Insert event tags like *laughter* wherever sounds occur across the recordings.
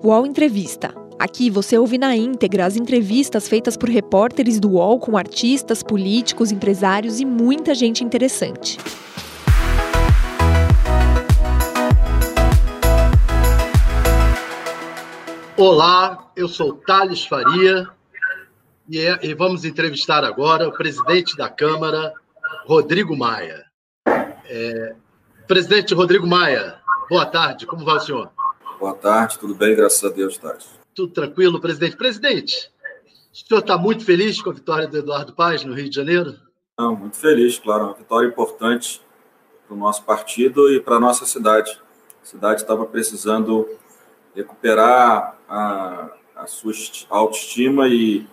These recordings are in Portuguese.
UOL Entrevista. Aqui você ouve na íntegra as entrevistas feitas por repórteres do UOL com artistas, políticos, empresários e muita gente interessante. Olá, eu sou Thales Faria e, é, e vamos entrevistar agora o presidente da Câmara, Rodrigo Maia. É, presidente Rodrigo Maia, boa tarde, como vai o senhor? Boa tarde, tudo bem? Graças a Deus, Tati. Tudo tranquilo, presidente. Presidente, o senhor está muito feliz com a vitória do Eduardo Paz no Rio de Janeiro? Não, muito feliz, claro. Uma vitória importante para o nosso partido e para a nossa cidade. A cidade estava precisando recuperar a, a sua autoestima e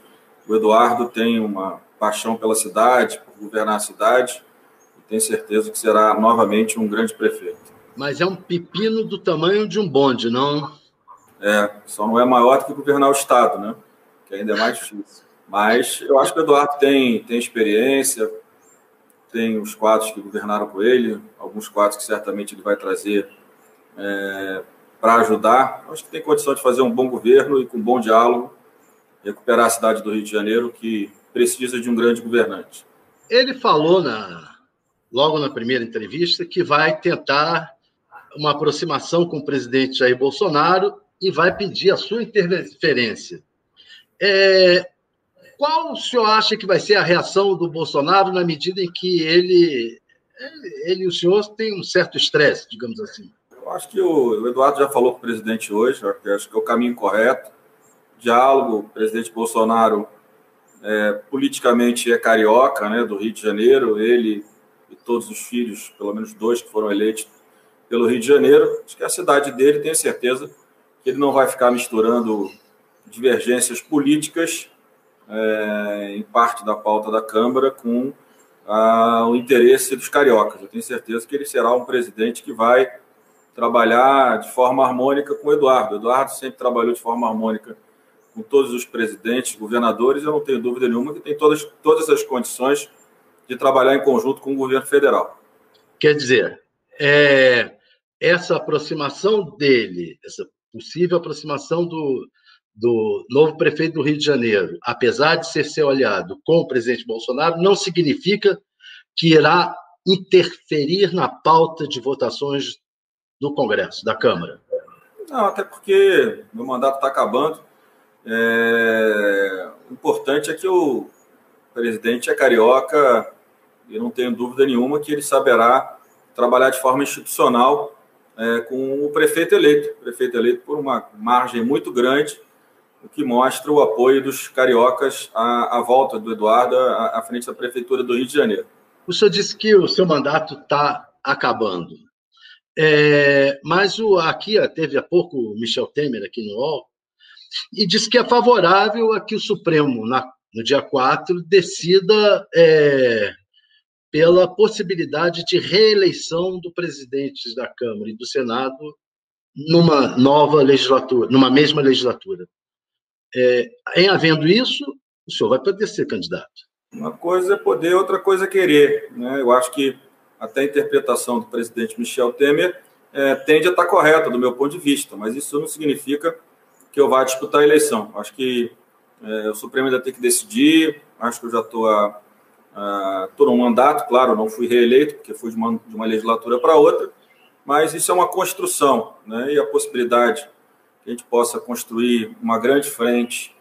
o Eduardo tem uma paixão pela cidade, por governar a cidade, e tenho certeza que será novamente um grande prefeito. Mas é um pepino do tamanho de um bonde, não? É, só não é maior do que governar o Estado, né? Que ainda é mais difícil. Mas eu acho que o Eduardo tem, tem experiência, tem os quadros que governaram com ele, alguns quadros que certamente ele vai trazer é, para ajudar. Acho que tem condição de fazer um bom governo e com um bom diálogo, recuperar a cidade do Rio de Janeiro, que precisa de um grande governante. Ele falou na, logo na primeira entrevista que vai tentar uma aproximação com o presidente Jair Bolsonaro e vai pedir a sua interferência. É, qual o senhor acha que vai ser a reação do Bolsonaro na medida em que ele, ele e o senhor têm um certo estresse, digamos assim? Eu acho que o Eduardo já falou com o presidente hoje, acho que é o caminho correto. Diálogo, o presidente Bolsonaro é, politicamente é carioca, né, do Rio de Janeiro, ele e todos os filhos, pelo menos dois que foram eleitos, pelo Rio de Janeiro. Acho que é a cidade dele, tenho certeza que ele não vai ficar misturando divergências políticas é, em parte da pauta da Câmara com a, o interesse dos cariocas. Eu tenho certeza que ele será um presidente que vai trabalhar de forma harmônica com o Eduardo. O Eduardo sempre trabalhou de forma harmônica com todos os presidentes, governadores, eu não tenho dúvida nenhuma que tem todas, todas as condições de trabalhar em conjunto com o governo federal. Quer dizer, é, essa aproximação dele, essa possível aproximação do, do novo prefeito do Rio de Janeiro, apesar de ser seu aliado com o presidente Bolsonaro, não significa que irá interferir na pauta de votações do Congresso, da Câmara. Não, até porque meu mandato está acabando. É... O importante é que o presidente é carioca e não tenho dúvida nenhuma que ele saberá trabalhar de forma institucional é, com o prefeito eleito, prefeito eleito por uma margem muito grande, o que mostra o apoio dos cariocas à, à volta do Eduardo à, à, frente da prefeitura do Rio de Janeiro. O senhor disse que o seu mandato está acabando, é, mas o, aqui teve há pouco o Michel Temer aqui no UOL e disse que é favorável a que o Supremo, na, no dia 4, decida é, pela possibilidade de reeleição do presidente da Câmara e do Senado numa nova legislatura, numa mesma legislatura. É, em havendo isso, o senhor vai poder ser candidato. Uma coisa é poder, outra coisa é querer. Né? Eu acho que até a interpretação do presidente Michel Temer é, tende a estar correta, do meu ponto de vista, mas isso não significa que eu vá disputar a eleição. Acho que é, o Supremo ainda tem que decidir, acho que eu já estou a Uh, num mandato, claro, não fui reeleito, porque fui de uma, de uma legislatura para outra, mas isso é uma construção, né? e a possibilidade que a gente possa construir uma grande frente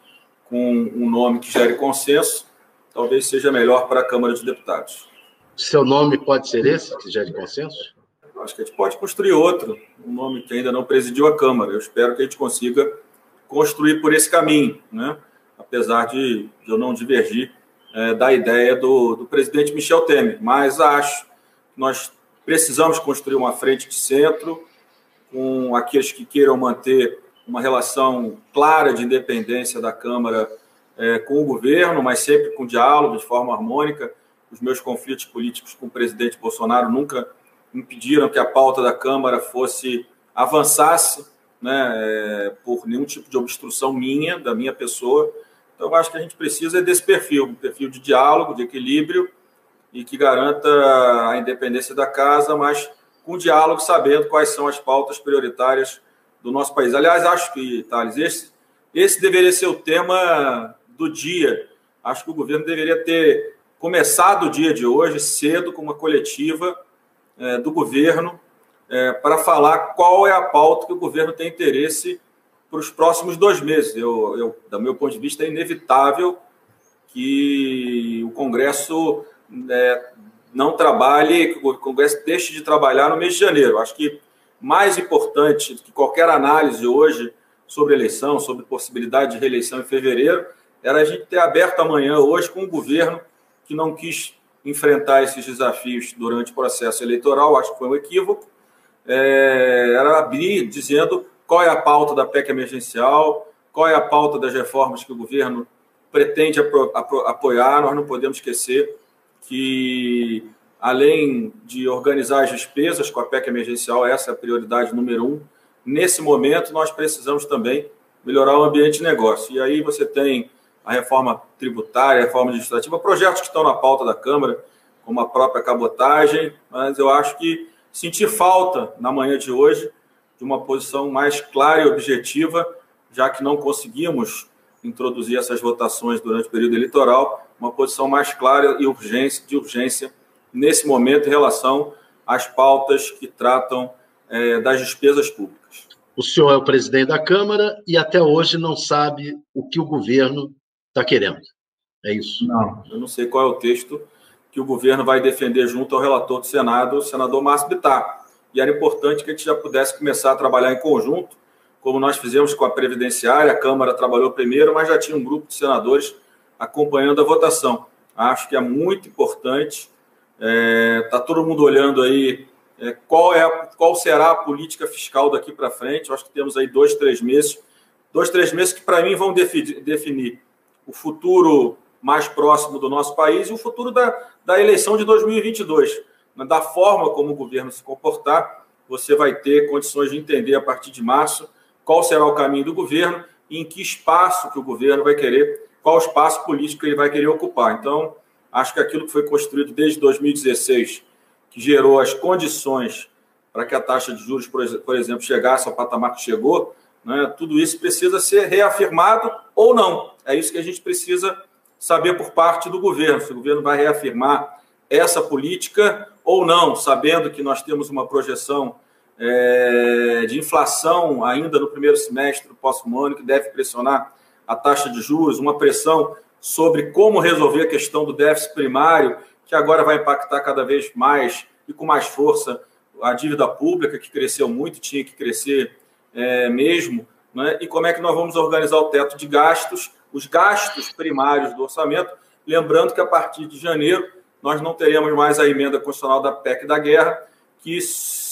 com um nome que gere consenso, talvez seja melhor para a Câmara de Deputados. Seu nome pode ser esse, que gere consenso? Acho que a gente pode construir outro, um nome que ainda não presidiu a Câmara. Eu espero que a gente consiga construir por esse caminho, né? apesar de, de eu não divergir é, da ideia do, do presidente Michel Temer, mas acho que nós precisamos construir uma frente de centro com aqueles que queiram manter uma relação clara de independência da Câmara é, com o governo, mas sempre com diálogo, de forma harmônica. Os meus conflitos políticos com o presidente Bolsonaro nunca impediram que a pauta da Câmara fosse avançasse né, é, por nenhum tipo de obstrução minha, da minha pessoa. Então, eu acho que a gente precisa desse perfil, um perfil de diálogo, de equilíbrio e que garanta a independência da casa, mas com diálogo, sabendo quais são as pautas prioritárias do nosso país. Aliás, acho que, Thales, esse, esse deveria ser o tema do dia. Acho que o governo deveria ter começado o dia de hoje cedo com uma coletiva é, do governo é, para falar qual é a pauta que o governo tem interesse para os próximos dois meses. Eu, eu, do meu ponto de vista, é inevitável que o Congresso é, não trabalhe, que o Congresso deixe de trabalhar no mês de janeiro. Acho que mais importante que qualquer análise hoje sobre eleição, sobre possibilidade de reeleição em fevereiro, era a gente ter aberto amanhã, hoje, com um governo que não quis enfrentar esses desafios durante o processo eleitoral, acho que foi um equívoco, é, era abrir dizendo qual é a pauta da PEC emergencial, qual é a pauta das reformas que o governo pretende apo apoiar. Nós não podemos esquecer que, além de organizar as despesas com a PEC emergencial, essa é a prioridade número um. Nesse momento, nós precisamos também melhorar o ambiente de negócio. E aí você tem a reforma tributária, a reforma administrativa, projetos que estão na pauta da Câmara, como a própria cabotagem, mas eu acho que senti falta na manhã de hoje de uma posição mais clara e objetiva, já que não conseguimos introduzir essas votações durante o período eleitoral, uma posição mais clara e urgência, de urgência nesse momento em relação às pautas que tratam é, das despesas públicas. O senhor é o presidente da Câmara e até hoje não sabe o que o governo está querendo. É isso? Não, eu não sei qual é o texto que o governo vai defender junto ao relator do Senado, o senador Márcio Bittar. E era importante que a gente já pudesse começar a trabalhar em conjunto, como nós fizemos com a Previdenciária, a Câmara trabalhou primeiro, mas já tinha um grupo de senadores acompanhando a votação. Acho que é muito importante. Está é, tá todo mundo olhando aí é, qual, é, qual será a política fiscal daqui para frente. Acho que temos aí dois, três meses. Dois, três meses que, para mim, vão definir, definir o futuro mais próximo do nosso país e o futuro da, da eleição de 2022. Da forma como o governo se comportar, você vai ter condições de entender a partir de março qual será o caminho do governo e em que espaço que o governo vai querer, qual espaço político que ele vai querer ocupar. Então, acho que aquilo que foi construído desde 2016, que gerou as condições para que a taxa de juros, por exemplo, chegasse ao patamar que chegou, né, tudo isso precisa ser reafirmado ou não. É isso que a gente precisa saber por parte do governo, se o governo vai reafirmar essa política ou não, sabendo que nós temos uma projeção é, de inflação ainda no primeiro semestre do próximo ano, que deve pressionar a taxa de juros, uma pressão sobre como resolver a questão do déficit primário, que agora vai impactar cada vez mais e com mais força a dívida pública, que cresceu muito, tinha que crescer é, mesmo, né? e como é que nós vamos organizar o teto de gastos, os gastos primários do orçamento, lembrando que a partir de janeiro nós não teremos mais a emenda constitucional da PEC da guerra, que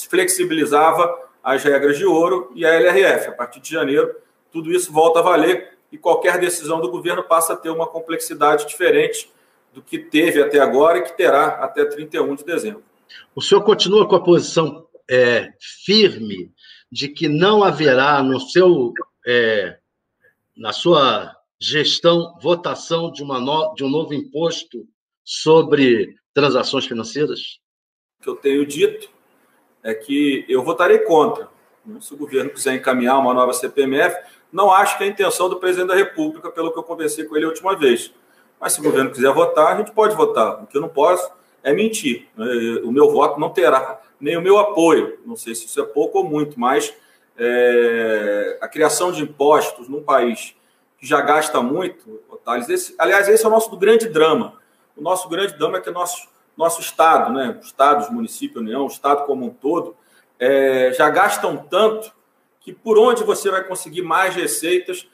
flexibilizava as regras de ouro e a LRF. A partir de janeiro, tudo isso volta a valer e qualquer decisão do governo passa a ter uma complexidade diferente do que teve até agora e que terá até 31 de dezembro. O senhor continua com a posição é, firme de que não haverá no seu é, na sua gestão votação de, uma no, de um novo imposto sobre transações financeiras? O que eu tenho dito é que eu votarei contra. Se o governo quiser encaminhar uma nova CPMF, não acho que é a intenção do presidente da República, pelo que eu conversei com ele a última vez. Mas se o governo quiser votar, a gente pode votar. O que eu não posso é mentir. O meu voto não terá nem o meu apoio. Não sei se isso é pouco ou muito, mas é, a criação de impostos num país que já gasta muito, Thales, esse, aliás, esse é o nosso grande drama. O nosso grande drama é que nosso, nosso Estado, né, Estados, município, União, o Estado como um todo, é, já gastam tanto que por onde você vai conseguir mais receitas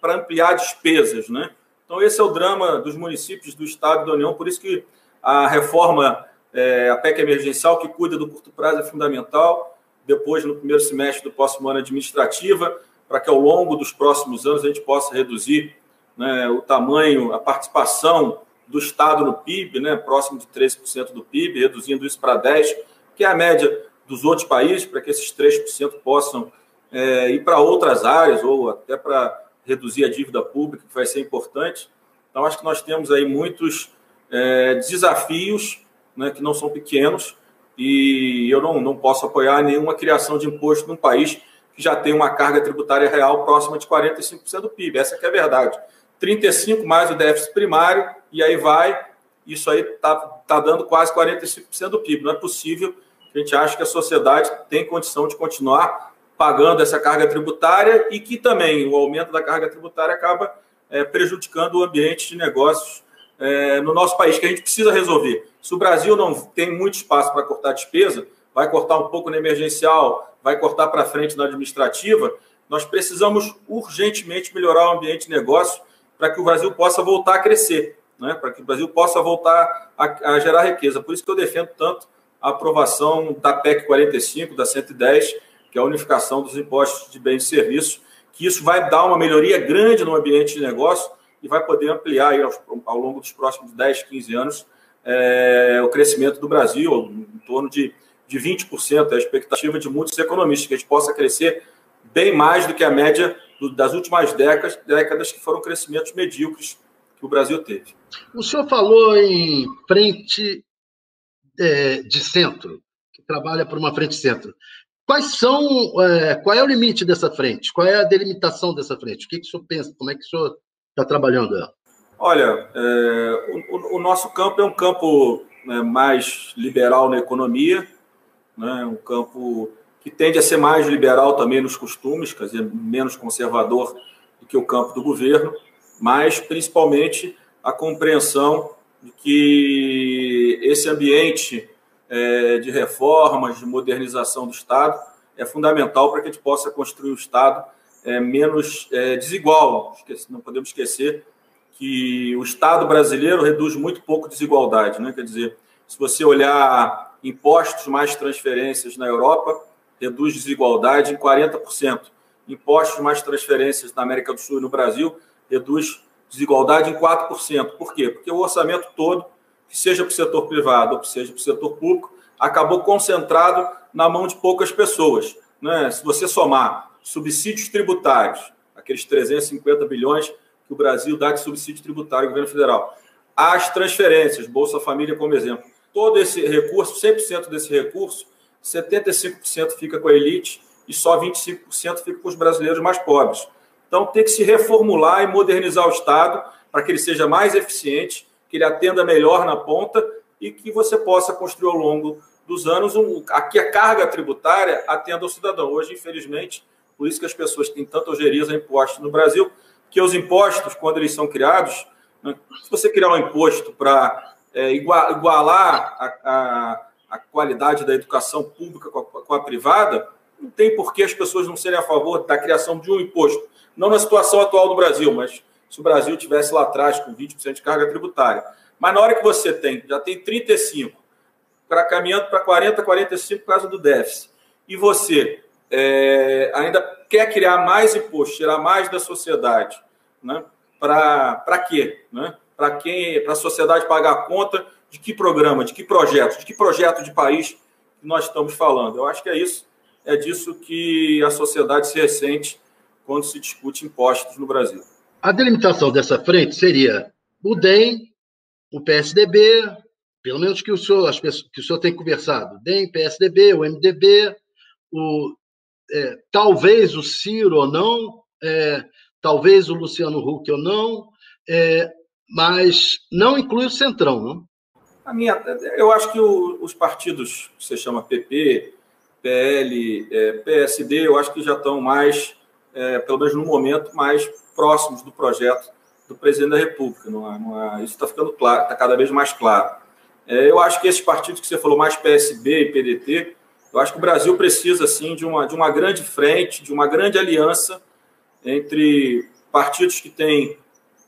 para ampliar despesas, né? Então esse é o drama dos municípios do Estado e da União, por isso que a reforma, é, a PEC emergencial que cuida do curto prazo é fundamental, depois no primeiro semestre do próximo ano administrativa, para que ao longo dos próximos anos a gente possa reduzir né, o tamanho, a participação do Estado no PIB, né, próximo de 13% do PIB, reduzindo isso para 10%, que é a média dos outros países, para que esses 3% possam é, ir para outras áreas ou até para reduzir a dívida pública, que vai ser importante. Então, acho que nós temos aí muitos é, desafios né, que não são pequenos e eu não, não posso apoiar nenhuma criação de imposto num país que já tem uma carga tributária real próxima de 45% do PIB. Essa é a verdade. 35 mais o déficit primário, e aí vai, isso aí está tá dando quase 45% do PIB. Não é possível, a gente acha que a sociedade tem condição de continuar pagando essa carga tributária e que também o aumento da carga tributária acaba é, prejudicando o ambiente de negócios é, no nosso país, que a gente precisa resolver. Se o Brasil não tem muito espaço para cortar despesa, vai cortar um pouco na emergencial, vai cortar para frente na administrativa, nós precisamos urgentemente melhorar o ambiente de negócio para que o Brasil possa voltar a crescer, né? para que o Brasil possa voltar a, a gerar riqueza. Por isso que eu defendo tanto a aprovação da PEC 45, da 110, que é a unificação dos impostos de bens e serviços, que isso vai dar uma melhoria grande no ambiente de negócio e vai poder ampliar aí, ao, ao longo dos próximos 10, 15 anos é, o crescimento do Brasil, em torno de, de 20%, é a expectativa de muitos economistas, que a gente possa crescer bem mais do que a média do, das últimas décadas, décadas que foram crescimentos medíocres que o Brasil teve. O senhor falou em frente é, de centro, que trabalha por uma frente centro. Quais são, é, qual é o limite dessa frente? Qual é a delimitação dessa frente? O que, que o senhor pensa? Como é que o senhor está trabalhando ela? Olha, é, o, o, nosso campo é um campo né, mais liberal na economia, né, um campo que tende a ser mais liberal também nos costumes, quer dizer, menos conservador do que o campo do governo, mas principalmente a compreensão de que esse ambiente é, de reformas, de modernização do Estado é fundamental para que a gente possa construir um Estado é, menos é, desigual. Não podemos esquecer que o Estado brasileiro reduz muito pouco desigualdade. Né? Quer dizer, se você olhar impostos mais transferências na Europa, reduz desigualdade em 40%. Impostos mais transferências na América do Sul e no Brasil, reduz desigualdade em 4%. Por quê? Porque o orçamento todo, que seja para o setor privado ou que seja para o setor público, acabou concentrado na mão de poucas pessoas. Né? Se você somar subsídios tributários, aqueles 350 bilhões que o Brasil dá de subsídio tributário ao governo federal. As transferências, Bolsa Família como exemplo. Todo esse recurso, 100% desse recurso, 75% fica com a elite e só 25% fica com os brasileiros mais pobres. Então tem que se reformular e modernizar o Estado para que ele seja mais eficiente, que ele atenda melhor na ponta e que você possa construir ao longo dos anos um, aqui a carga tributária atenda ao cidadão. Hoje, infelizmente, por isso que as pessoas têm tanta ojeriza a impostos no Brasil, que os impostos, quando eles são criados, né, se você criar um imposto para é, igualar a, a, a, qualidade da educação pública com a, com a privada, não tem por que as pessoas não serem a favor da criação de um imposto. Não na situação atual do Brasil, mas se o Brasil tivesse lá atrás com 20% de carga tributária. Mas na hora que você tem, já tem 35, para caminhando para 40, 45 por causa do déficit, e você é, ainda quer criar mais imposto, tirar mais da sociedade, né? Para quê? Né? Para quem? Para a sociedade pagar a conta de que programa, de que projeto, de que projeto de país nós estamos falando. Eu acho que é isso, é disso que a sociedade se ressente quando se discute impostos no Brasil. A delimitação dessa frente seria o DEM, o PSDB, pelo menos que o senhor, as pessoas, que o senhor tem conversado, DEM, PSDB, o MDB, o é, talvez o Ciro ou não, é, talvez o Luciano Huck ou não, é, mas não inclui o Centrão, não? A minha, eu acho que o, os partidos que você chama PP, PL, é, PSD, eu acho que já estão mais, é, pelo menos no momento, mais próximos do projeto do presidente da República. Não não isso está ficando claro, está cada vez mais claro. É, eu acho que esses partidos que você falou, mais PSB e PDT, eu acho que o Brasil precisa, sim, de uma, de uma grande frente, de uma grande aliança entre partidos que têm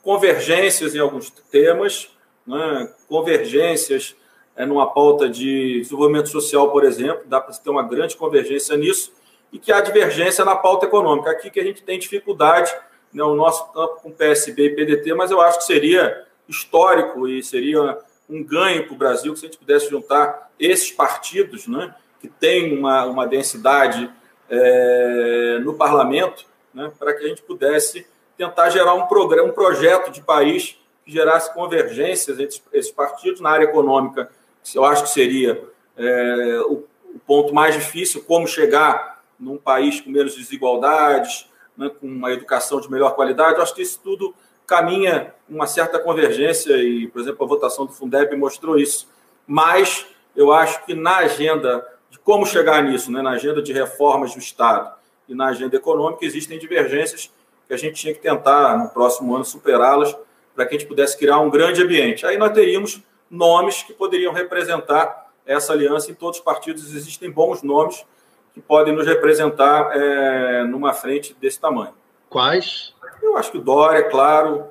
convergências em alguns temas, né, convergências é, numa pauta de desenvolvimento social, por exemplo, dá para ter uma grande convergência nisso, e que há divergência na pauta econômica. Aqui que a gente tem dificuldade, né, o nosso campo com PSB e PDT, mas eu acho que seria histórico e seria um ganho para o Brasil se a gente pudesse juntar esses partidos, né, que tem uma, uma densidade é, no parlamento, né, para que a gente pudesse tentar gerar um programa, um projeto de país que gerasse convergências entre esses partidos na área econômica. Eu acho que seria é, o, o, ponto mais difícil, como chegar num país com menos desigualdades, né, com uma educação de melhor qualidade. Eu acho que isso tudo caminha uma certa convergência e, por exemplo, a votação do Fundeb mostrou isso. Mas eu acho que na agenda de como chegar nisso, né, na agenda de reformas do Estado e na agenda econômica, existem divergências que a gente tinha que tentar, no próximo ano, superá-las para que a gente pudesse criar um grande ambiente. Aí nós teríamos nomes que poderiam representar essa aliança em todos os partidos. Existem bons nomes que podem nos representar é, numa frente desse tamanho. Quais? Eu acho que o Dória, é claro,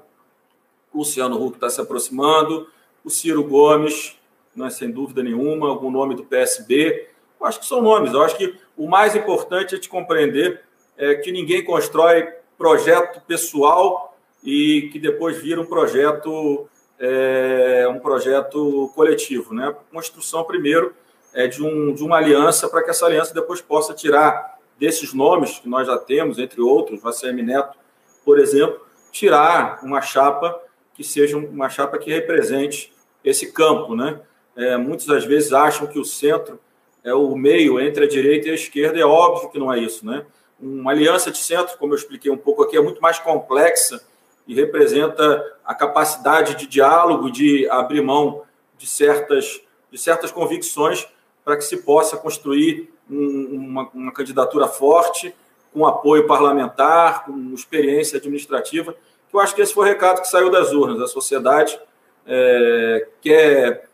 o Luciano Huck está se aproximando, o Ciro Gomes, não é sem dúvida nenhuma, algum nome do PSB. Eu acho que são nomes. Eu acho que o mais importante é te compreender é que ninguém constrói projeto pessoal e que depois vira um projeto é, um projeto coletivo, né? Construção primeiro é de, um, de uma aliança para que essa aliança depois possa tirar desses nomes que nós já temos, entre outros, o Neto, por exemplo, tirar uma chapa que seja uma chapa que represente esse campo, né? É, muitas das vezes acham que o centro é o meio entre a direita e a esquerda, é óbvio que não é isso, né? Uma aliança de centro, como eu expliquei um pouco aqui, é muito mais complexa e representa a capacidade de diálogo, de abrir mão de certas, de certas convicções para que se possa construir uma, uma candidatura forte, com apoio parlamentar, com experiência administrativa. Eu acho que esse foi o recado que saiu das urnas. A sociedade é, quer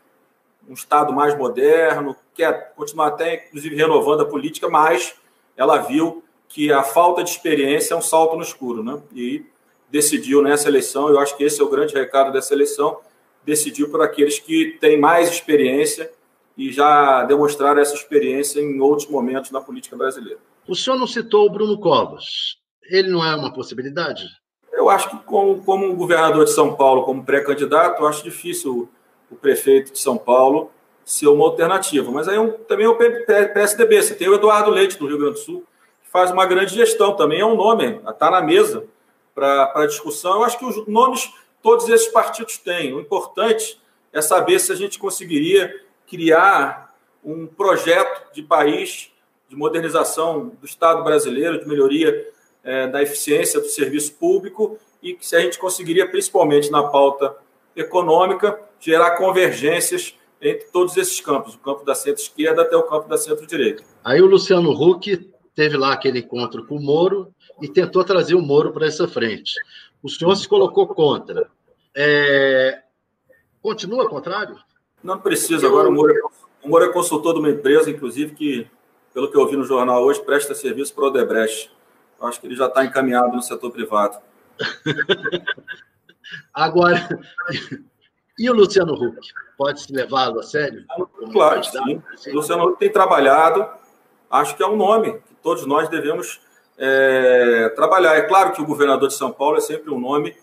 um Estado mais moderno, quer continuar até, inclusive, renovando a política, mas ela viu que a falta de experiência é um salto no escuro, né? E decidiu nessa eleição, eu acho que esse é o grande recado dessa eleição, decidiu por aqueles que têm mais experiência e já demonstraram essa experiência em outros momentos na política brasileira. O senhor não citou o Bruno Covas. Ele não é uma possibilidade? Eu acho que, como, como governador de São Paulo, como pré-candidato, acho difícil o, o prefeito de São Paulo ser uma alternativa. Mas aí é um, também é o PSDB. Você tem o Eduardo Leite, do Rio Grande do Sul, que faz uma grande gestão. Também é um nome, está na mesa para discussão. Eu acho que os nomes todos esses partidos têm. O importante é saber se a gente conseguiria criar um projeto de país de modernização do Estado brasileiro, de melhoria é, da eficiência do serviço público e se a gente conseguiria, principalmente na pauta econômica, gerar convergências entre todos esses campos, o campo da centro-esquerda até o campo da centro-direita. Aí o Luciano Huck teve lá aquele encontro com o Moro e tentou trazer o Moro para essa frente. O senhor se colocou contra. É... Continua contrário? Não precisa. Agora o Moro, é, o Moro é consultor de uma empresa, inclusive, que, pelo que eu vi no jornal hoje, presta serviço para o Odebrecht. Eu acho que ele já está encaminhado no setor privado. *laughs* Agora, e o Luciano Huck? Pode se levá-lo a sério? Claro, sim. O Luciano Huck tem trabalhado, acho que é um nome que todos nós devemos é, trabalhar. É claro que o governador de São Paulo é sempre um nome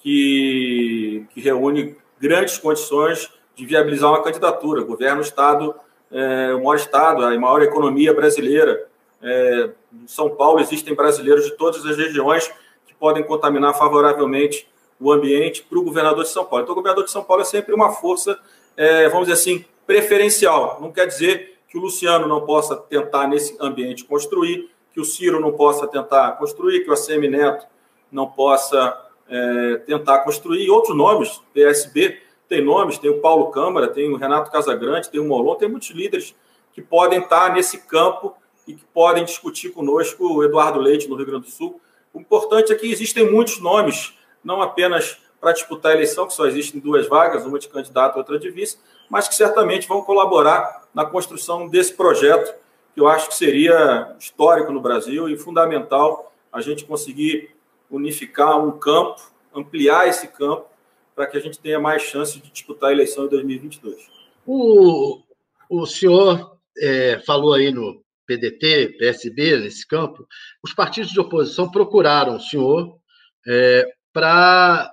que, que reúne grandes condições de viabilizar uma candidatura. Governa o Estado, é, o maior Estado, a maior economia brasileira. É, em São Paulo existem brasileiros de todas as regiões que podem contaminar favoravelmente o ambiente para o governador de São Paulo. Então, o governador de São Paulo é sempre uma força, é, vamos dizer assim, preferencial. Não quer dizer que o Luciano não possa tentar, nesse ambiente, construir, que o Ciro não possa tentar construir, que o ACM Neto não possa é, tentar construir, e outros nomes, PSB, tem nomes, tem o Paulo Câmara, tem o Renato Casagrande, tem o Molon, tem muitos líderes que podem estar nesse campo e que podem discutir conosco o Eduardo Leite no Rio Grande do Sul. O importante é que existem muitos nomes, não apenas para disputar a eleição, que só existem duas vagas, uma de candidato outra de vice, mas que certamente vão colaborar na construção desse projeto, que eu acho que seria histórico no Brasil e fundamental a gente conseguir unificar um campo, ampliar esse campo para que a gente tenha mais chance de disputar a eleição em 2022. O, o senhor é, falou aí no PDT, PSB, nesse campo, os partidos de oposição procuraram o senhor é, para,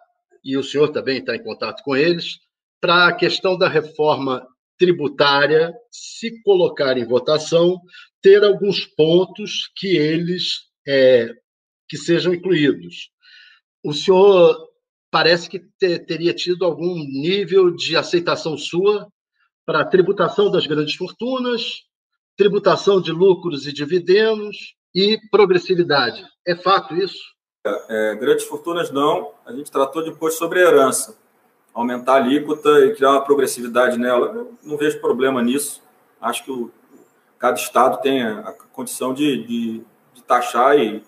e o senhor também está em contato com eles, para a questão da reforma tributária, se colocar em votação, ter alguns pontos que eles é, que sejam incluídos. O senhor parece que te, teria tido algum nível de aceitação sua para a tributação das grandes fortunas, tributação de lucros e dividendos, e progressividade. É fato isso? É, grandes fortunas não. A gente tratou depois sobre herança. Aumentar a alíquota e criar uma progressividade nela. Eu não vejo problema nisso. Acho que o, cada estado tem a, condição de, de, de taxar e,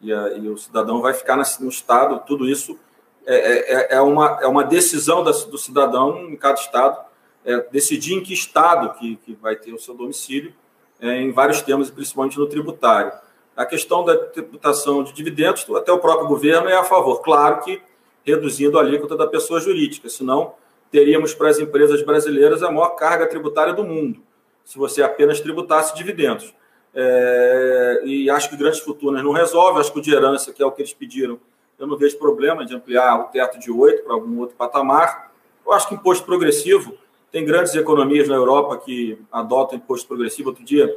e, a, e, o cidadão vai ficar no estado. Tudo isso é, é, é, é uma, é uma decisão do cidadão em cada estado é, decidir em que estado que, que vai ter o seu domicílio é, em vários temas, principalmente no tributário. A questão da tributação de dividendos, até o próprio governo é a favor. Claro que reduzindo a alíquota da pessoa jurídica, senão teríamos para as empresas brasileiras a maior carga tributária do mundo, se você apenas tributasse dividendos. É, e acho que grandes fortunas não resolve, acho que o de herança, que é o que eles pediram, eu não vejo problema de ampliar o teto de 8 para algum outro patamar. Eu acho que imposto progressivo, tem grandes economias na Europa que adotam imposto progressivo. Outro dia,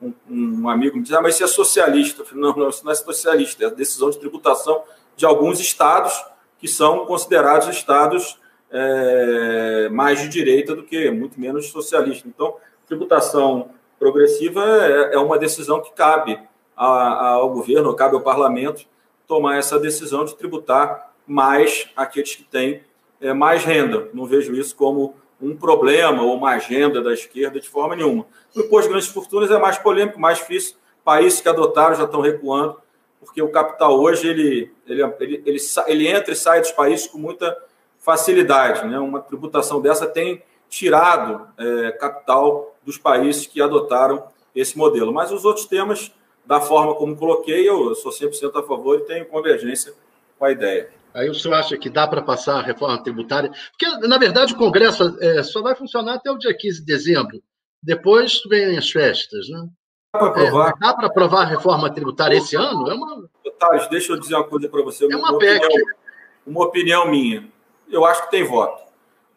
um, um amigo me disse: Ah, mas isso é socialista. Eu falei, não, não, isso não é socialista, é a decisão de tributação de alguns estados que são considerados estados é, mais de direita do que, muito menos socialista. Então, tributação progressiva é, é uma decisão que cabe a, ao governo, cabe ao parlamento tomar essa decisão de tributar mais aqueles que têm é, mais renda. Não vejo isso como um problema ou uma agenda da esquerda de forma nenhuma. O imposto de grandes fortunas é mais polêmico, mais difícil. Países que adotaram já estão recuando, porque o capital hoje ele, ele, ele, ele, ele entra e sai dos países com muita facilidade. Né? Uma tributação dessa tem tirado é, capital dos países que adotaram esse modelo. Mas os outros temas, da forma como coloquei, eu sou 100% a favor e tenho convergência com a ideia. Aí o senhor acha que dá para passar a reforma tributária? Porque, na verdade, o Congresso é, só vai funcionar até o dia 15 de dezembro. Depois vem as festas, né? Dá para aprovar. É, dá para aprovar a reforma tributária esse ano? É uma... Thales, deixa eu dizer uma coisa para você. É uma, uma PEC. Opinião, uma opinião minha. Eu acho que tem voto.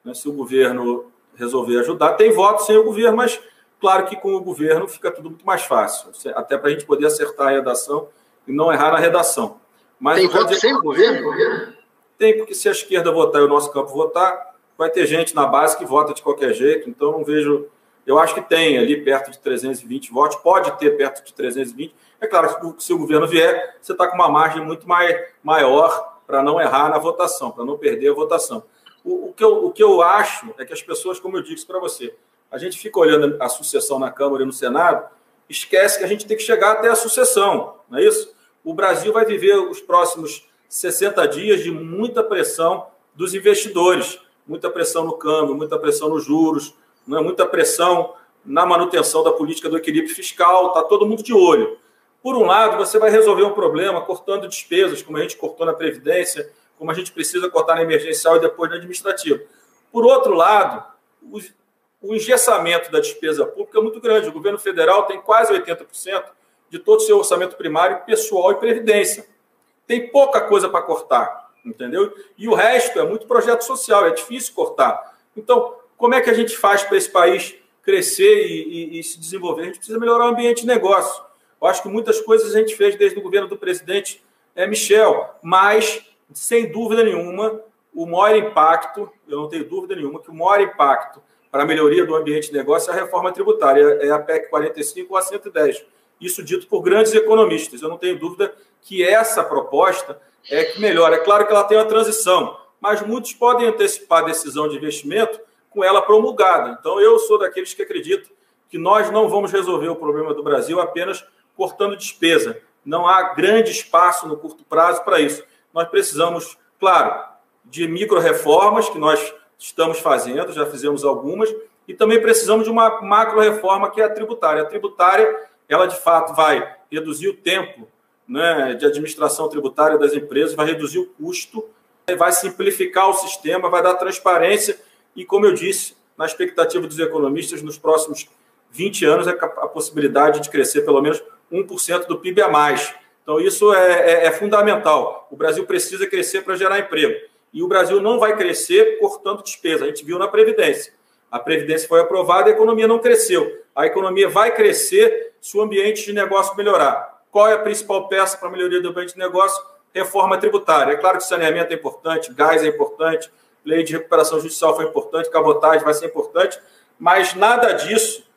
Né? Se o governo resolver ajudar, tem voto sem o governo, mas claro que com o governo fica tudo muito mais fácil. Até para a gente poder acertar a redação e não errar na redação. Mas tem voto sem o governo? Tem, porque se a esquerda votar e o nosso campo votar, vai ter gente na base que vota de qualquer jeito. Então, não vejo. Eu acho que tem ali perto de 320 votos, pode ter perto de 320. É claro que se o governo vier, você está com uma margem muito mais, maior para não errar na votação, para não perder a votação. O, o, que eu, o que eu acho é que as pessoas, como eu disse para você, a gente fica olhando a sucessão na Câmara e no Senado, esquece que a gente tem que chegar até a sucessão, não é isso? O Brasil vai viver os próximos 60 dias de muita pressão dos investidores, muita pressão no câmbio, muita pressão nos juros, não é? muita pressão na manutenção da política do equilíbrio fiscal, está todo mundo de olho. Por um lado, você vai resolver um problema cortando despesas, como a gente cortou na Previdência, como a gente precisa cortar na emergencial e depois na administrativa. Por outro lado, o engessamento da despesa pública é muito grande. O governo federal tem quase 80% de todo o seu orçamento primário, pessoal e previdência. Tem pouca coisa para cortar, entendeu? E o resto é muito projeto social, é difícil cortar. Então, como é que a gente faz para esse país crescer e, e, e, se desenvolver? A gente precisa melhorar o ambiente de negócio. Eu acho que muitas coisas a gente fez desde o governo do presidente é, Michel, mas, sem dúvida nenhuma, o maior impacto, eu não tenho dúvida nenhuma, que o maior impacto para a melhoria do ambiente de negócio é a reforma tributária, é a PEC 45 ou a 110 isso dito por grandes economistas. Eu não tenho dúvida que essa proposta é que melhora. É claro que ela tem uma transição, mas muitos podem antecipar a decisão de investimento com ela promulgada. Então, eu sou daqueles que acreditam que nós não vamos resolver o problema do Brasil apenas cortando despesa. Não há grande espaço no curto prazo para isso. Nós precisamos, claro, de micro-reformas que nós estamos fazendo, já fizemos algumas, e também precisamos de uma macro-reforma que é a tributária. A tributária ela de fato vai reduzir o tempo né, de administração tributária das empresas, vai reduzir o custo, vai simplificar o sistema, vai dar transparência e, como eu disse, na expectativa dos economistas, nos próximos 20 anos, é a possibilidade de crescer pelo menos 1% do PIB a mais. Então, isso é, é, é fundamental. O Brasil precisa crescer para gerar emprego. E o Brasil não vai crescer cortando despesa. A gente viu na Previdência. A Previdência foi aprovada e a economia não cresceu. A economia vai crescer se o ambiente de negócio melhorar. Qual é a principal peça para a melhoria do ambiente de negócio? Reforma tributária. É claro que saneamento é importante, gás é importante, lei de recuperação judicial foi importante, cabotagem vai ser importante, mas nada disso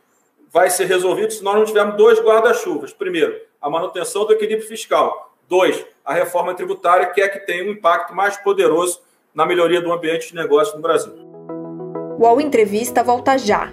vai ser resolvido se nós não tivermos dois guarda-chuvas. Primeiro, a manutenção do equilíbrio fiscal. Dois, a reforma tributária, que é que tem um impacto mais poderoso na melhoria do ambiente de negócio no Brasil. O UOL Entrevista volta já.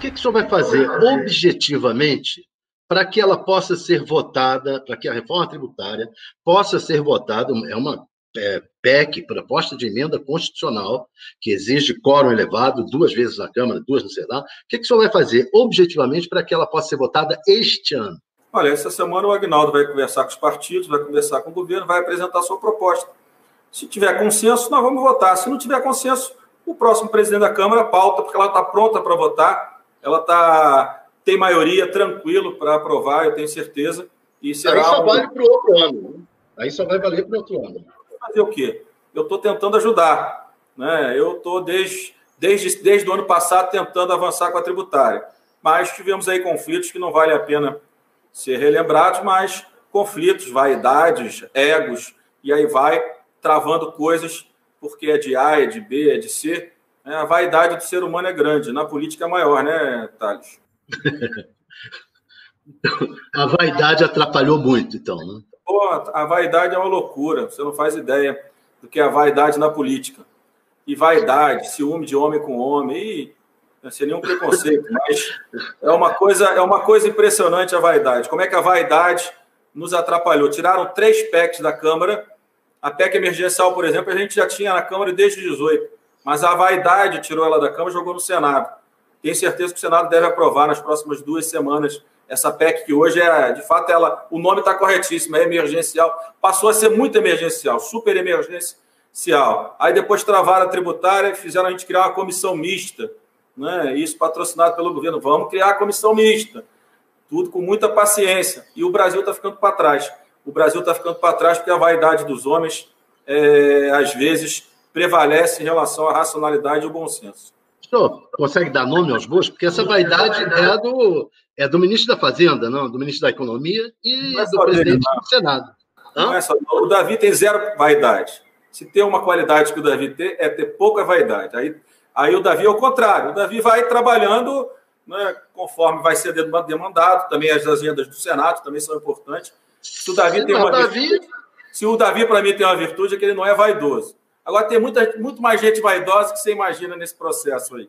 Que, que o senhor vai fazer objetivamente para que ela possa ser votada, para que a reforma tributária possa ser votada, é uma é, PEC, proposta de emenda constitucional, que exige quórum elevado, duas vezes na Câmara, duas no Senado. O que, que o senhor vai fazer objetivamente para que ela possa ser votada este ano? Olha, essa semana o Agnaldo vai conversar com os partidos, vai conversar com o governo, vai apresentar sua proposta. Se tiver consenso, nós vamos votar. Se não tiver consenso, o próximo presidente da Câmara pauta, porque ela está pronta para votar ela tá, tem maioria tranquilo para aprovar, eu tenho certeza. E será Aí só vale para o outro ano. Né? Aí só vai valer para o outro ano. Fazer o quê? Eu estou tentando ajudar. Né? Eu estou desde, desde, desde o ano passado tentando avançar com a tributária. Mas tivemos aí conflitos que não vale a pena ser relembrados, mas conflitos, vaidades, egos, e aí vai travando coisas, porque é de A, é de B, é de C, a vaidade do ser humano é grande, na política é maior, né, Thales? *laughs* a vaidade atrapalhou muito, então, né? Pô, a vaidade é uma loucura, você não faz ideia do que é a vaidade na política. E vaidade, ciúme de homem com homem, e não sei nenhum preconceito, *laughs* mas é uma coisa, é uma coisa impressionante a vaidade. Como é que a vaidade nos atrapalhou? Tiraram três PECs da Câmara. A PEC emergencial, por exemplo, a gente já tinha na Câmara desde 18 mas a vaidade tirou ela da Câmara e jogou no Senado. Tenho certeza que o Senado deve aprovar nas próximas duas semanas essa PEC que hoje é, de fato, ela, o nome está corretíssimo, é emergencial, passou a ser muito emergencial, super emergencial. Aí depois travaram a tributária fizeram a gente criar uma comissão mista, né? Isso patrocinado pelo governo. Vamos criar a comissão mista, tudo com muita paciência. E o Brasil está ficando para trás. O Brasil está ficando para trás porque a vaidade dos homens, é, às vezes, prevalece em relação à racionalidade e ao bom senso. Senhor consegue dar nome aos bois? Porque essa vaidade é do, é do ministro da Fazenda, não, do ministro da Economia e é do presidente dele, do Senado. É só, o Davi tem zero vaidade. Se tem uma qualidade que o Davi tem, é ter pouca vaidade. Aí, aí o Davi é o contrário. O Davi vai trabalhando né, conforme vai ser demandado. Também as agendas do Senado também são importantes. Se o Davi tem uma Davi... virtude, se o Davi para mim tem uma virtude é que ele não é vaidoso. Agora, tem muita, muito mais gente vaidosa que você imagina nesse processo aí.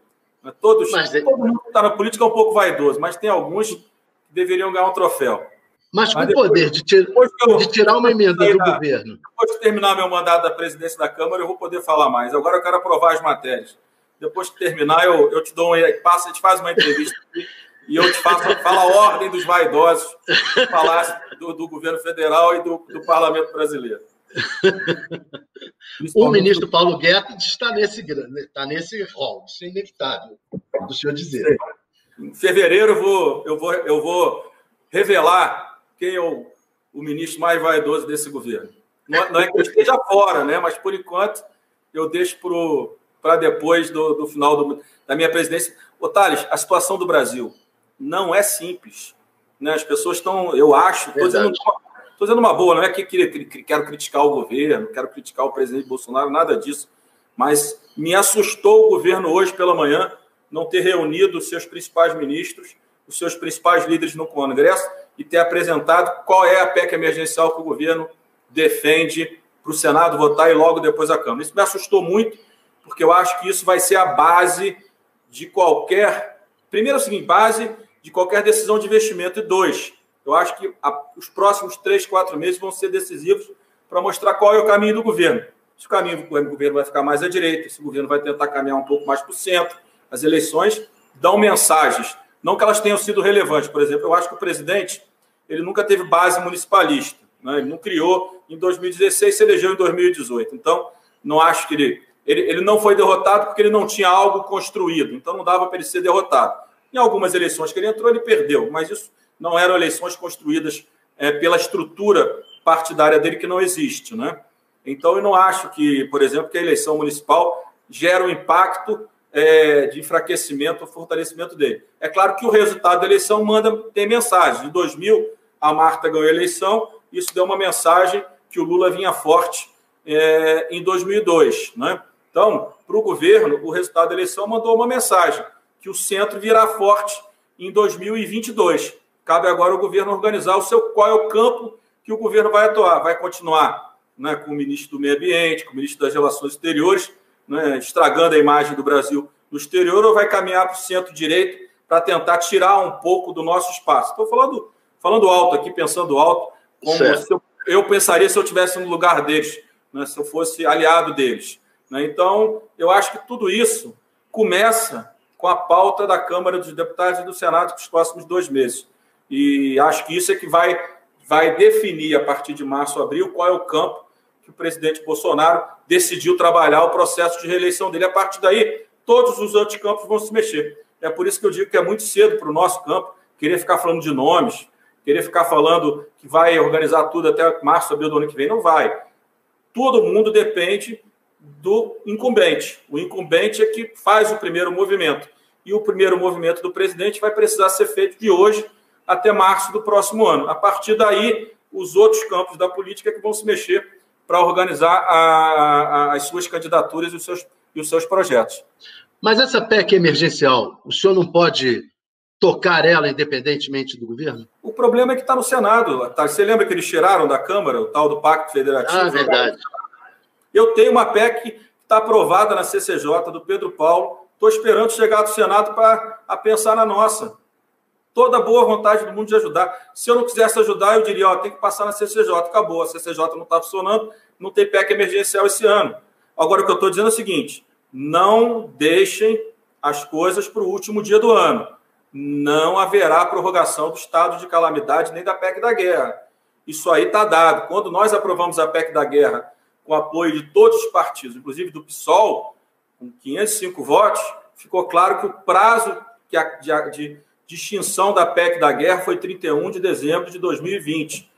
Todos, mas, todo mundo que está na política é um pouco vaidoso, mas tem alguns que deveriam ganhar um troféu. Mas com o poder de, tira, eu, de, tirar uma emenda do governo. Depois de terminar meu mandato da presidência da Câmara, eu vou poder falar mais. Agora eu quero aprovar as matérias. Depois que terminar, eu, eu te dou um. Passa, a gente faz uma entrevista aqui, e eu te faço fala a ordem dos vaidosos falar do, do governo federal e do, do parlamento brasileiro. O ministro Paulo Guedes está nesse, está nesse rol, isso é inevitável do senhor dizer. Em fevereiro eu vou, eu vou, eu vou revelar quem é o, o ministro mais vaidoso desse governo. Não, não, é que eu esteja fora, né? mas por enquanto eu deixo para depois do, do final do, da minha presidência. Ô, Thales, a situação do Brasil não é simples. Né? As pessoas estão, eu acho, estou dizendo Estou dizendo uma boa, não é que quero criticar o governo, quero criticar o presidente Bolsonaro, nada disso. Mas me assustou o governo hoje pela manhã não ter reunido os seus principais ministros, os seus principais líderes no Congresso e ter apresentado qual é a PEC emergencial que o governo defende para o Senado votar e logo depois a Câmara. Isso me assustou muito, porque eu acho que isso vai ser a base de qualquer. Primeiro, seguinte, base de qualquer decisão de investimento. E dois, eu acho que a, os próximos três, quatro meses vão ser decisivos para mostrar qual é o caminho do governo. Se o caminho do governo vai ficar mais à direita, se o governo vai tentar caminhar um pouco mais para o centro. As eleições dão mensagens, não que elas tenham sido relevantes. Por exemplo, eu acho que o presidente ele nunca teve base municipalista. Né? Ele não criou em 2016, se elegeu em 2018. Então, não acho que ele, ele, ele não foi derrotado porque ele não tinha algo construído. Então, não dava para ele ser derrotado. Em algumas eleições que ele entrou, ele perdeu, mas isso não eram eleições construídas é, pela estrutura partidária dele que não existe, né? Então, eu não acho que, por exemplo, que a eleição municipal gera um impacto é, de enfraquecimento ou fortalecimento dele. É claro que o resultado da eleição manda tem mensagem. De 2000, a Marta ganhou a eleição, isso deu uma mensagem que o Lula vinha forte é, em 2002. Né? Então, para o governo, o resultado da eleição mandou uma mensagem que o centro virá forte em 2022. Cabe agora ao governo organizar o seu qual é o campo que o governo vai atuar. Vai continuar né, com o ministro do Meio Ambiente, com o ministro das Relações Exteriores, né, estragando a imagem do Brasil no exterior, ou vai caminhar para o centro-direito para tentar tirar um pouco do nosso espaço? Estou falando, falando alto aqui, pensando alto, como eu, eu, pensaria se eu estivesse no lugar deles, né, se eu fosse aliado deles. Né? Então, eu acho que tudo isso começa com a pauta da Câmara dos Deputados e do Senado nos próximos dois meses. E acho que isso é que vai, vai definir, a partir de março, abril, qual é o campo que o presidente Bolsonaro decidiu trabalhar o processo de reeleição dele. A partir daí, todos os outros campos vão se mexer. É por isso que eu digo que é muito cedo para o nosso campo querer ficar falando de nomes, querer ficar falando que vai organizar tudo até março, abril do ano que vem. Não vai. Todo mundo depende do incumbente. O incumbente é que faz o primeiro movimento. E o primeiro movimento do presidente vai precisar ser feito de hoje até março do próximo ano. A partir daí, os outros campos da política é que vão se mexer para organizar a, a, as suas candidaturas e os seus, e os seus projetos. Mas essa PEC emergencial, o senhor não pode tocar ela independentemente do governo? O problema é que está no Senado. Tá? Você lembra que eles tiraram da Câmara o tal do Pacto Federativo? Ah, verdade. Eu tenho uma PEC que está aprovada na CCJ do Pedro Paulo. Estou esperando chegar do Senado para pensar na nossa toda a boa vontade do mundo de ajudar. Se eu não quisesse ajudar, eu diria, ó, tem que passar na CCJ, acabou. A CCJ não está funcionando, não tem PEC emergencial esse ano. Agora, o que eu estou dizendo é o seguinte: não deixem as coisas para o último dia do ano. Não haverá prorrogação do estado de calamidade nem da PEC da guerra. Isso aí está dado. Quando nós aprovamos a PEC da guerra com apoio de todos os partidos, inclusive do PSOL, com 505 votos, ficou claro que o prazo de, de extinção da PEC da guerra foi 31 de dezembro de 2020.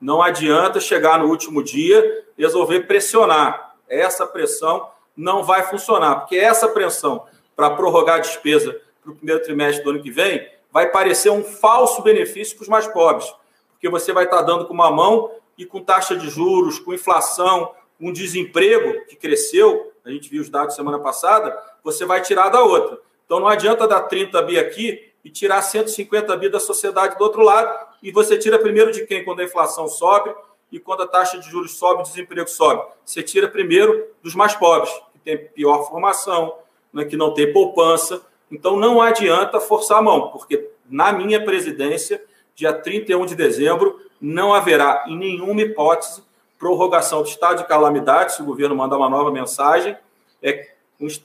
Não adianta chegar no último dia e resolver pressionar. Essa pressão não vai funcionar, porque essa pressão para prorrogar a despesa para o primeiro trimestre do ano que vem vai parecer um falso benefício para os mais pobres, porque você vai estar dando com uma mão e com taxa de juros, com inflação, com desemprego que cresceu, a gente viu os dados semana passada, você vai tirar da outra. Então não adianta dar 30 bi aqui e tirar 150 bi da sociedade do outro lado, e você tira primeiro de quem quando a inflação sobe e quando a taxa de juros sobe, o desemprego sobe. Você tira primeiro dos mais pobres, que tem pior formação, né, que não tem poupança. Então não adianta forçar a mão, porque na minha presidência, dia 31 de dezembro, não haverá em nenhuma hipótese prorrogação do estado de calamidade, se o governo mandar uma nova mensagem, é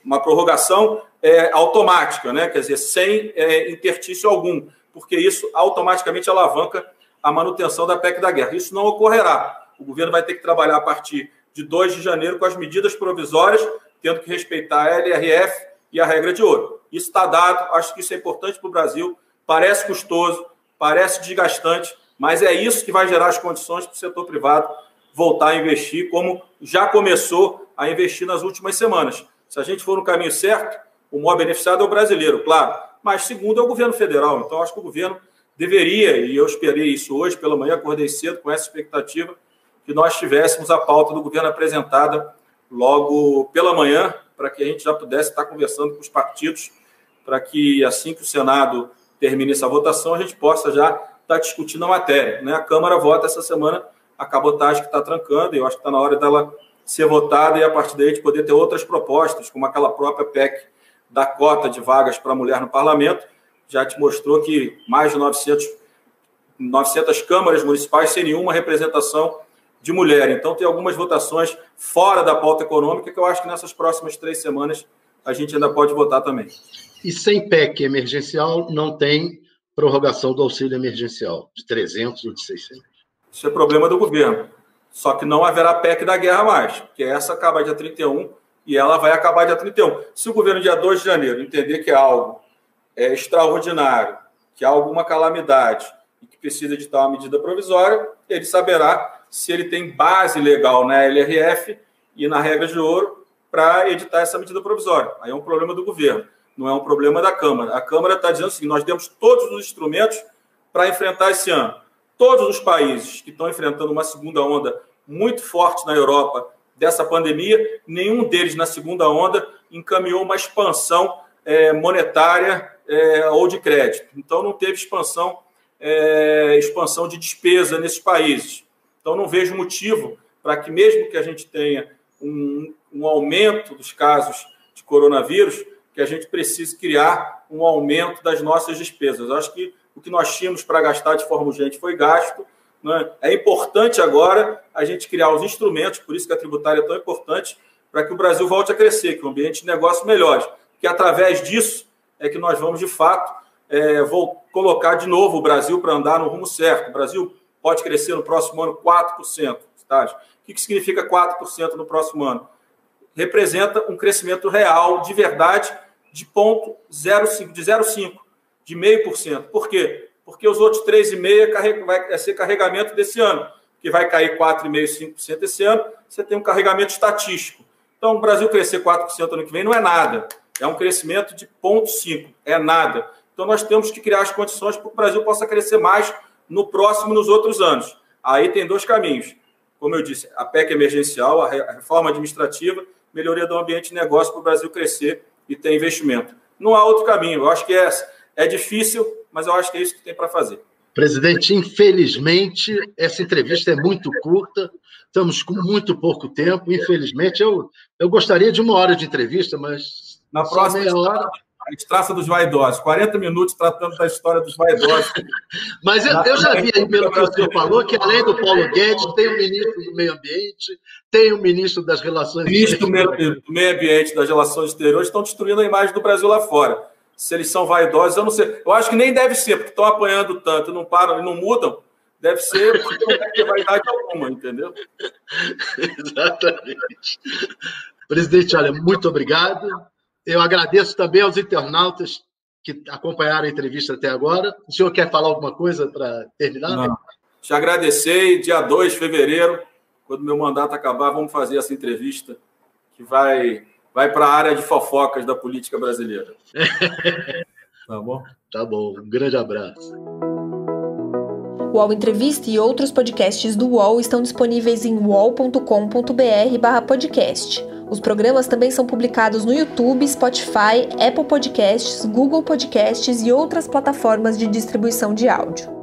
uma prorrogação é, automática, né? quer dizer, sem é, intertício algum, porque isso automaticamente alavanca a manutenção da PEC da guerra. Isso não ocorrerá. O governo vai ter que trabalhar a partir de 2 de janeiro com as medidas provisórias, tendo que respeitar a LRF e a regra de ouro. Isso está dado, acho que isso é importante para o Brasil, parece custoso, parece desgastante, mas é isso que vai gerar as condições para o setor privado voltar a investir, como já começou a investir nas últimas semanas. Se a gente for no caminho certo, o maior beneficiado é o brasileiro, claro. Mas segundo é o governo federal. Então, acho que o governo deveria, e eu esperei isso hoje pela manhã, acordei cedo com essa expectativa, que nós tivéssemos a pauta do governo apresentada logo pela manhã, para que a gente já pudesse estar conversando com os partidos, para que assim que o Senado termine essa votação, a gente possa já estar discutindo a matéria. Né? A Câmara vota essa semana a cabotagem que está trancando, e eu acho que está na hora dela ser votada e a partir daí de poder ter outras propostas, como aquela própria PEC da cota de vagas para a mulher no parlamento, já te mostrou que mais de 900, 900 câmaras municipais sem nenhuma representação de mulher. Então, tem algumas votações fora da pauta econômica que eu acho que nessas próximas três semanas a gente ainda pode votar também. E sem PEC emergencial, não tem prorrogação do auxílio emergencial, de 300 ou de 600. Isso é problema do governo. Só que não haverá PEC da guerra mais, porque essa acaba dia 31 e ela vai acabar dia 31. Se o governo, dia 2 de janeiro, entender que é algo é extraordinário, que há alguma calamidade e que precisa editar uma medida provisória, ele saberá se ele tem base legal na LRF e na regra de ouro para editar essa medida provisória. Aí é um problema do governo, não é um problema da Câmara. A Câmara está dizendo assim: nós temos todos os instrumentos para enfrentar esse ano. Todos os países que estão enfrentando uma segunda onda muito forte na Europa dessa pandemia, nenhum deles na segunda onda encaminhou uma expansão é, monetária é, ou de crédito. Então não teve expansão, é, expansão de despesa nesses países. Então não vejo motivo para que mesmo que a gente tenha um, um aumento dos casos de coronavírus, que a gente precise criar um aumento das nossas despesas. acho que o que nós tínhamos para gastar de forma urgente foi gasto. Né? É importante agora a gente criar os instrumentos, por isso que a tributária é tão importante, para que o Brasil volte a crescer, que o ambiente de negócio melhore. Que através disso é que nós vamos, de fato, é, vou colocar de novo o Brasil para andar no rumo certo. O Brasil pode crescer no próximo ano 4%. Tá? O que, significa 4% no próximo ano? Representa um crescimento real, de verdade, de ponto 0,5, de 0,5, de meio por cento. Por quê? Porque os outros 3,5% vai ser carregamento desse ano, que vai cair 4,5%, 5% esse ano, você tem um carregamento estatístico. Então, o Brasil crescer 4% ano que vem não é nada. É um crescimento de 0,5%, é nada. Então, nós temos que criar as condições para que o Brasil possa crescer mais no próximo nos outros anos. Aí tem dois caminhos. Como eu disse, a PEC emergencial, a reforma administrativa, melhoria do ambiente de negócio para o Brasil crescer e ter investimento. Não há outro caminho. Eu acho que é, é difícil, mas eu acho que é isso que tem para fazer. Presidente, infelizmente, essa entrevista é muito curta, estamos com muito pouco tempo. Infelizmente, eu, eu gostaria de uma hora de entrevista, mas. Na próxima hora. A gente traça dos vaidosos, 40 minutos tratando da história dos vaidosos. *laughs* Mas eu, eu já vi aí, pelo que o senhor falou, que além do Paulo Guedes, tem o ministro do Meio Ambiente, tem o ministro das Relações Exteriores. Ministro do Meio Ambiente das Relações Exteriores estão destruindo a imagem do Brasil lá fora. Se eles são vaidosos, eu não sei. Eu acho que nem deve ser, porque estão apanhando tanto, não param e não mudam. Deve ser porque não deve ter vaidade alguma, entendeu? *laughs* Exatamente. Presidente, olha, muito obrigado. Eu agradeço também aos internautas que acompanharam a entrevista até agora. O senhor quer falar alguma coisa para terminar? Não. Te agradecer. Dia 2 de fevereiro, quando meu mandato acabar, vamos fazer essa entrevista que vai, vai para a área de fofocas da política brasileira. *laughs* tá bom? Tá bom. Um grande abraço. O UOL Entrevista e outros podcasts do UOL estão disponíveis em uol.com.br/podcast. Os programas também são publicados no YouTube, Spotify, Apple Podcasts, Google Podcasts e outras plataformas de distribuição de áudio.